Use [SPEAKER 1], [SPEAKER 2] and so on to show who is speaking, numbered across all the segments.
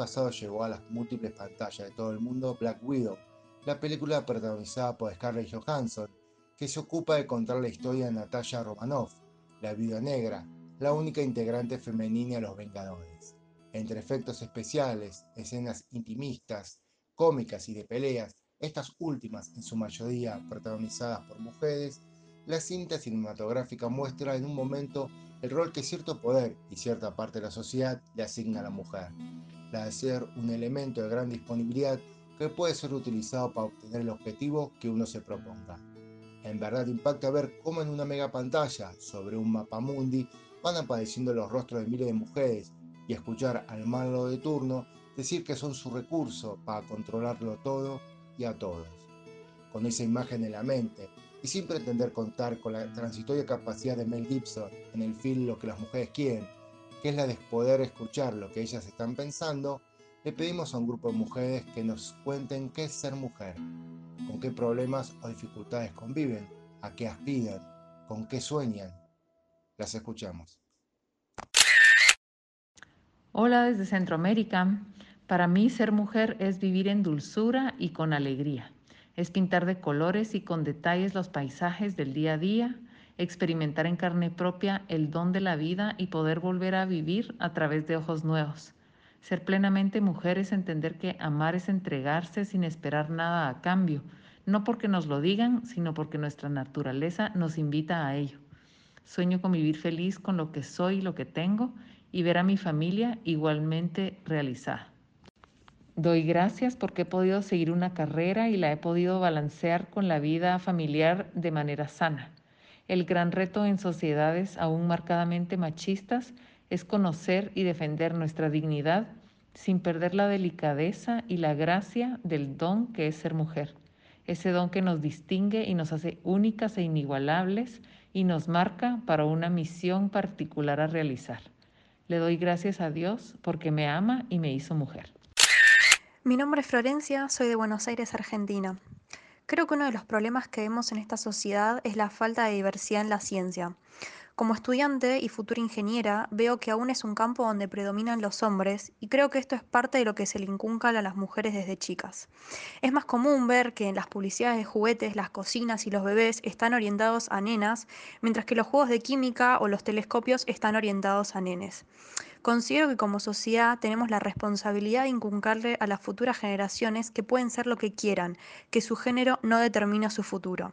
[SPEAKER 1] Pasado llegó a las múltiples pantallas de todo el mundo Black Widow, la película protagonizada por Scarlett Johansson, que se ocupa de contar la historia de Natalia Romanoff, la viuda negra, la única integrante femenina de los Vengadores. Entre efectos especiales, escenas intimistas, cómicas y de peleas, estas últimas en su mayoría protagonizadas por mujeres, la cinta cinematográfica muestra en un momento el rol que cierto poder y cierta parte de la sociedad le asigna a la mujer, la de ser un elemento de gran disponibilidad que puede ser utilizado para obtener el objetivo que uno se proponga. En verdad impacta ver cómo en una mega pantalla sobre un mapa mundi van apareciendo los rostros de miles de mujeres y escuchar al malo de turno decir que son su recurso para controlarlo todo y a todos. Con esa imagen en la mente y sin pretender contar con la transitoria capacidad de Mel Gibson en el film Lo que las mujeres quieren, que es la de poder escuchar lo que ellas están pensando, le pedimos a un grupo de mujeres que nos cuenten qué es ser mujer, con qué problemas o dificultades conviven, a qué aspiran, con qué sueñan. Las escuchamos.
[SPEAKER 2] Hola desde Centroamérica. Para mí ser mujer es vivir en dulzura y con alegría es pintar de colores y con detalles los paisajes del día a día, experimentar en carne propia el don de la vida y poder volver a vivir a través de ojos nuevos. Ser plenamente mujer es entender que amar es entregarse sin esperar nada a cambio, no porque nos lo digan, sino porque nuestra naturaleza nos invita a ello. Sueño con vivir feliz con lo que soy y lo que tengo y ver a mi familia igualmente realizada. Doy gracias porque he podido seguir una carrera y la he podido balancear con la vida familiar de manera sana. El gran reto en sociedades aún marcadamente machistas es conocer y defender nuestra dignidad sin perder la delicadeza y la gracia del don que es ser mujer. Ese don que nos distingue y nos hace únicas e inigualables y nos marca para una misión particular a realizar. Le doy gracias a Dios porque me ama y me hizo mujer.
[SPEAKER 3] Mi nombre es Florencia, soy de Buenos Aires, Argentina. Creo que uno de los problemas que vemos en esta sociedad es la falta de diversidad en la ciencia. Como estudiante y futura ingeniera, veo que aún es un campo donde predominan los hombres y creo que esto es parte de lo que se le inculca a las mujeres desde chicas. Es más común ver que en las publicidades de juguetes las cocinas y los bebés están orientados a nenas, mientras que los juegos de química o los telescopios están orientados a nenes. Considero que como sociedad tenemos la responsabilidad de inculcarle a las futuras generaciones que pueden ser lo que quieran, que su género no determina su futuro.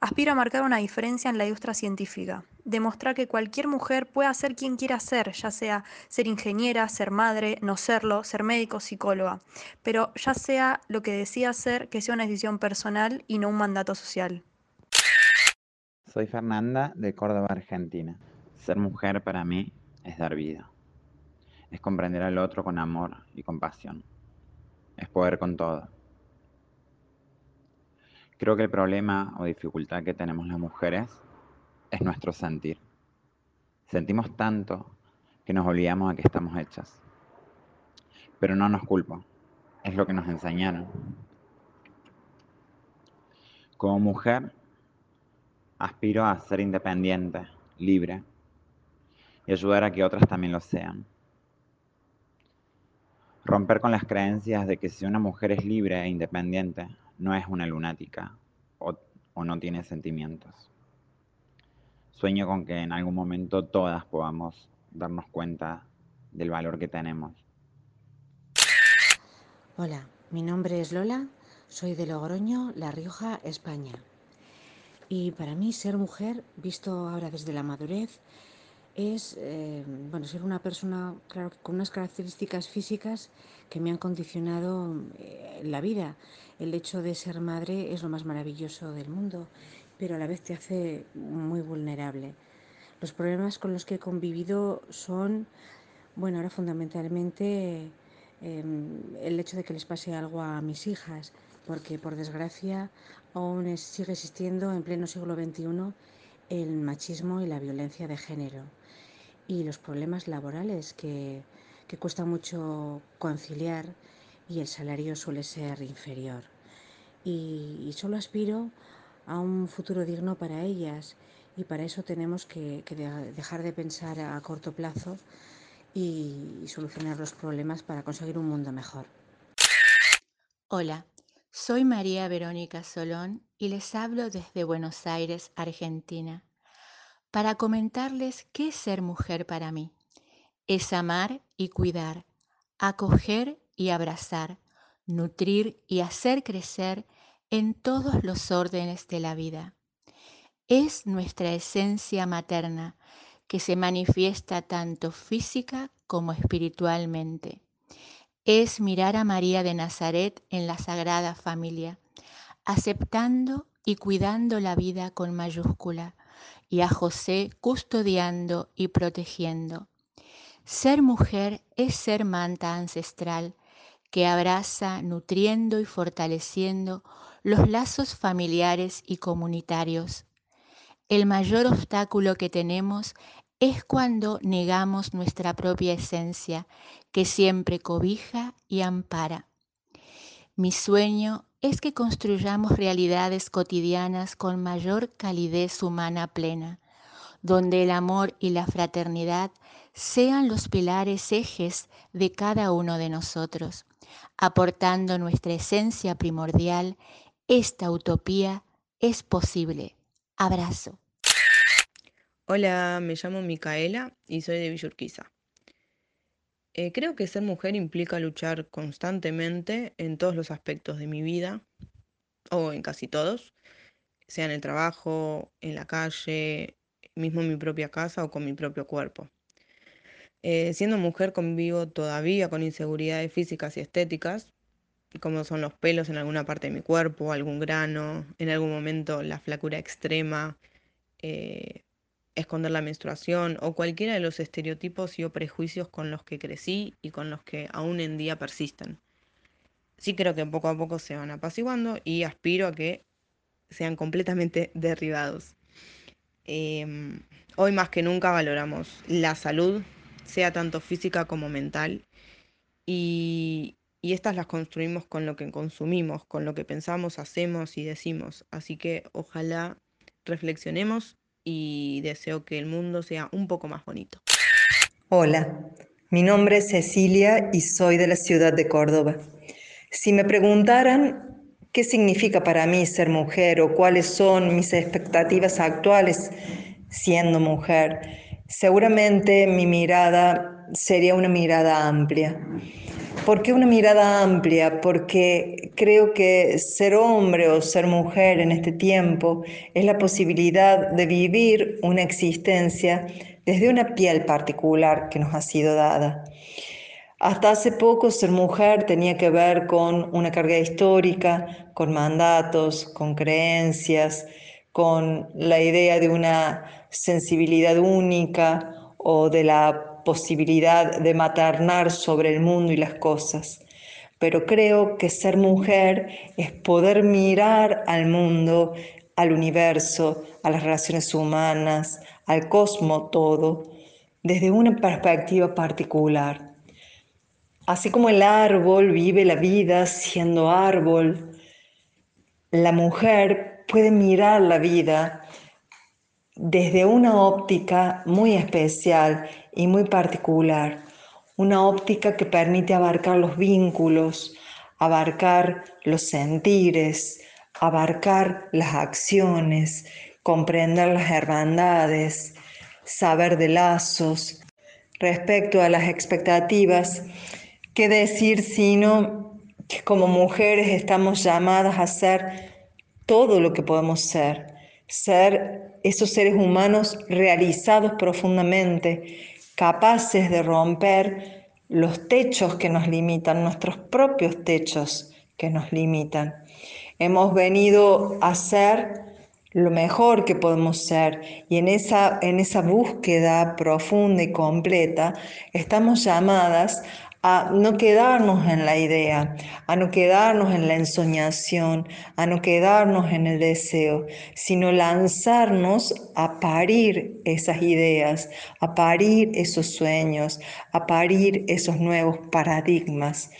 [SPEAKER 3] Aspiro a marcar una diferencia en la industria científica, demostrar que cualquier mujer puede ser quien quiera ser, ya sea ser ingeniera, ser madre, no serlo, ser médico, psicóloga, pero ya sea lo que decida ser, que sea una decisión personal y no un mandato social.
[SPEAKER 4] Soy Fernanda de Córdoba, Argentina. Ser mujer para mí es dar vida es comprender al otro con amor y compasión. Es poder con todo. Creo que el problema o dificultad que tenemos las mujeres es nuestro sentir. Sentimos tanto que nos olvidamos a que estamos hechas. Pero no nos culpo, es lo que nos enseñaron. Como mujer, aspiro a ser independiente, libre y ayudar a que otras también lo sean romper con las creencias de que si una mujer es libre e independiente, no es una lunática o, no tiene sentimientos. Sueño con que en algún momento todas podamos darnos cuenta del valor que tenemos.
[SPEAKER 5] Hola, mi nombre es Lola, soy de Logroño, La Rioja, España. Y para mí ser mujer, visto ahora desde la madurez, es eh, bueno, ser una persona claro, con unas características físicas que me han condicionado eh, la vida. El hecho de ser madre es lo más maravilloso del mundo, pero a la vez te hace muy vulnerable. Los problemas con los que he convivido son, bueno, ahora fundamentalmente em, el hecho de que les pase algo a mis hijas, porque por desgracia aún sigue existiendo en pleno siglo XXI el machismo y la violencia de género y los problemas laborales que, cuesta mucho conciliar y el salario suele ser inferior. Y, solo aspiro a un futuro digno para ellas y para eso tenemos que, dejar de pensar a corto plazo y solucionar los problemas para conseguir un mundo mejor.
[SPEAKER 6] Hola, soy María Verónica Solón y les hablo desde Buenos Aires, Argentina, para comentarles qué es ser mujer para mí. Es amar y cuidar, acoger y abrazar, nutrir y hacer crecer en todos los órdenes de la vida. Es nuestra esencia materna que se manifiesta tanto física como espiritualmente. Es mirar a María de Nazaret en la Sagrada Familia, aceptando y cuidando la vida con mayúscula, y a José custodiando y protegiendo. Ser mujer es ser manta ancestral que abraza, nutriendo y fortaleciendo los lazos familiares y comunitarios. El mayor obstáculo que tenemos es cuando negamos nuestra propia esencia, que siempre cobija y ampara. Mi sueño es que construyamos realidades cotidianas con mayor calidez humana plena, donde el amor y la fraternidad sean los pilares ejes de cada uno de nosotros, aportando nuestra esencia primordial, esta utopía es posible. Abrazo.
[SPEAKER 7] Hola, me llamo Micaela y soy de Villurquiza. Eh, creo que ser mujer implica luchar constantemente en todos los aspectos de mi vida, o en casi todos, sea en el trabajo, en la calle, mismo en mi propia casa o con mi propio cuerpo. Eh, siendo mujer convivo todavía con inseguridades físicas y estéticas, como son los pelos en alguna parte de mi cuerpo, algún grano, en algún momento la flacura extrema, eh, esconder la menstruación o cualquiera de los estereotipos y o prejuicios con los que crecí y con los que aún en día persisten. Sí creo que poco a poco se van apaciguando y aspiro a que sean completamente derribados. Em, hoy más que nunca valoramos la salud, sea tanto física como mental, y, y estas las construimos con lo que consumimos, con lo que pensamos, hacemos y decimos. Así que ojalá reflexionemos y deseo que el mundo sea un poco más bonito.
[SPEAKER 8] Hola, mi nombre es Cecilia y soy de la ciudad de Córdoba. Si me preguntaran qué significa para mí ser mujer o cuáles son mis expectativas actuales siendo mujer, seguramente mi mirada sería una mirada amplia. ¿Por qué una mirada amplia? Porque creo que ser hombre o ser mujer en este tiempo es la posibilidad de vivir una existencia desde una piel particular que nos ha sido dada. Hasta hace poco ser mujer tenía que ver con una carga histórica, con mandatos, con creencias, con la idea de una sensibilidad única o de la posibilidad de maternar sobre el mundo y las cosas. Pero creo que ser mujer es poder mirar al mundo, al universo, a las relaciones humanas, al cosmos todo, desde una perspectiva particular. Así como el árbol vive la vida siendo árbol, la mujer puede mirar la vida desde una óptica muy especial y muy particular, una óptica que permite abarcar los vínculos, abarcar los sentires, abarcar las acciones, comprender las hermandades, saber de lazos. Respecto a las expectativas, ¿qué decir sino que como mujeres estamos llamadas a ser todo lo que podemos ser? Ser esos seres humanos realizados profundamente, capaces de romper los techos que nos limitan, nuestros propios techos que nos limitan. Hemos venido a ser lo mejor que podemos ser y en esa, en esa búsqueda profunda y completa estamos llamadas a no quedarnos en la idea, a no quedarnos en la ensoñación, a no quedarnos en el deseo, sino lanzarnos a parir esas ideas, a parir esos sueños, a parir esos nuevos paradigmas,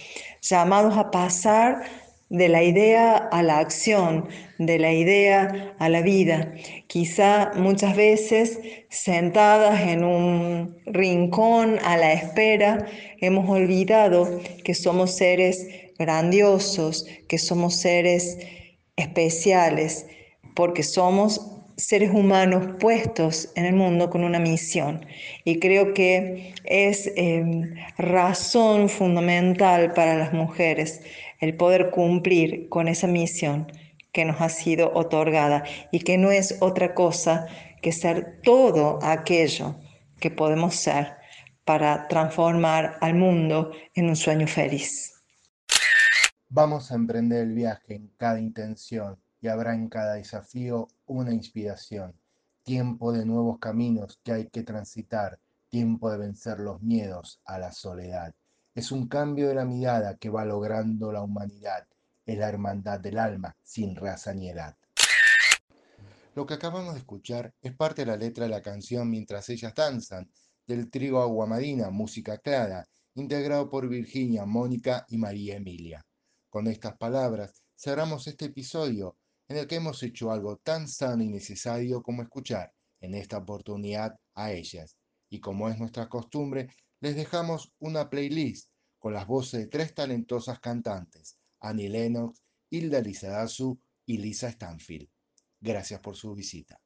[SPEAKER 8] llamados a pasar de la idea a la acción, de la idea a la vida. Quizá muchas veces sentadas en un rincón a la espera, hemos olvidado que somos seres grandiosos, que somos seres especiales, porque somos seres humanos puestos en el mundo con una misión. Y creo que es em, razón fundamental para las mujeres el poder cumplir con esa misión que nos ha sido otorgada y que no es otra cosa que ser todo aquello que podemos ser para transformar al mundo en un sueño feliz.
[SPEAKER 1] Vamos a emprender el viaje en cada intención y habrá en cada desafío una inspiración, tiempo de nuevos caminos que hay que transitar, tiempo de vencer los miedos a la soledad. Es un cambio de la mirada que va logrando la humanidad, es la hermandad del alma sin raza ni edad. Lo que acabamos de escuchar es parte de la letra de la canción Mientras ellas danzan, del trigo Aguamarina, música clara, integrado por Virginia, Mónica y María Emilia. Con estas palabras cerramos este episodio en el que hemos hecho algo tan sano y necesario como escuchar en esta oportunidad a ellas. Y como es nuestra costumbre, les dejamos una playlist con las voces de tres talentosas cantantes, Annie Lennox, Hilda Lizarazu y Lisa Stanfield. Gracias por su visita.